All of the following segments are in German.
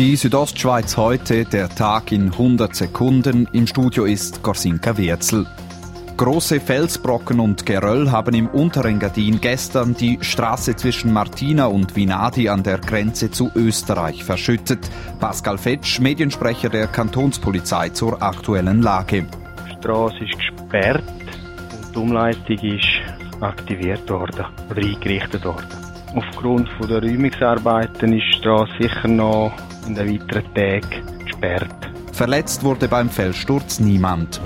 Die Südostschweiz heute, der Tag in 100 Sekunden. Im Studio ist Gorsinka Wirzel. Große Felsbrocken und Geröll haben im Unterengadin gestern die Straße zwischen Martina und Vinadi an der Grenze zu Österreich verschüttet. Pascal Fetsch, Mediensprecher der Kantonspolizei zur aktuellen Lage. Die Straße ist gesperrt und die Umleitung ist aktiviert worden oder eingerichtet worden. Aufgrund der Räumungsarbeiten ist die Straße sicher noch in den weiteren Tagen gesperrt. Verletzt wurde beim Felssturz niemand.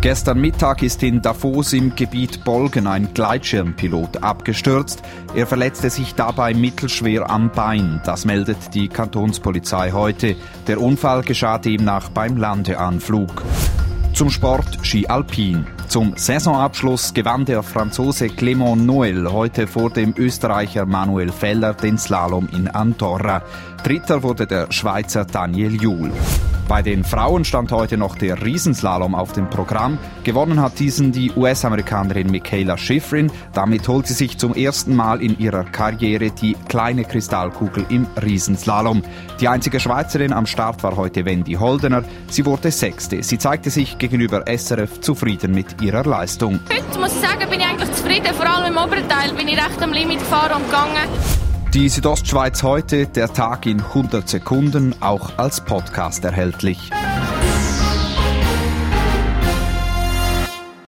Gestern Mittag ist in Davos im Gebiet Bolgen ein Gleitschirmpilot abgestürzt. Er verletzte sich dabei mittelschwer am Bein. Das meldet die Kantonspolizei heute. Der Unfall geschah demnach beim Landeanflug. Zum Sport Ski Alpin. Zum Saisonabschluss gewann der Franzose Clément Noël heute vor dem Österreicher Manuel Feller den Slalom in Andorra. Dritter wurde der Schweizer Daniel Juhl. Bei den Frauen stand heute noch der Riesenslalom auf dem Programm. Gewonnen hat diesen die US-Amerikanerin Michaela Schifrin. Damit holt sie sich zum ersten Mal in ihrer Karriere die kleine Kristallkugel im Riesenslalom. Die einzige Schweizerin am Start war heute Wendy Holdener. Sie wurde Sechste. Sie zeigte sich gegenüber SRF zufrieden mit ihrer Leistung. Heute muss ich sagen, bin ich eigentlich zufrieden. Vor allem im oberen Teil bin ich recht am Limit gefahren und gegangen. Die Südostschweiz heute, der Tag in 100 Sekunden, auch als Podcast erhältlich.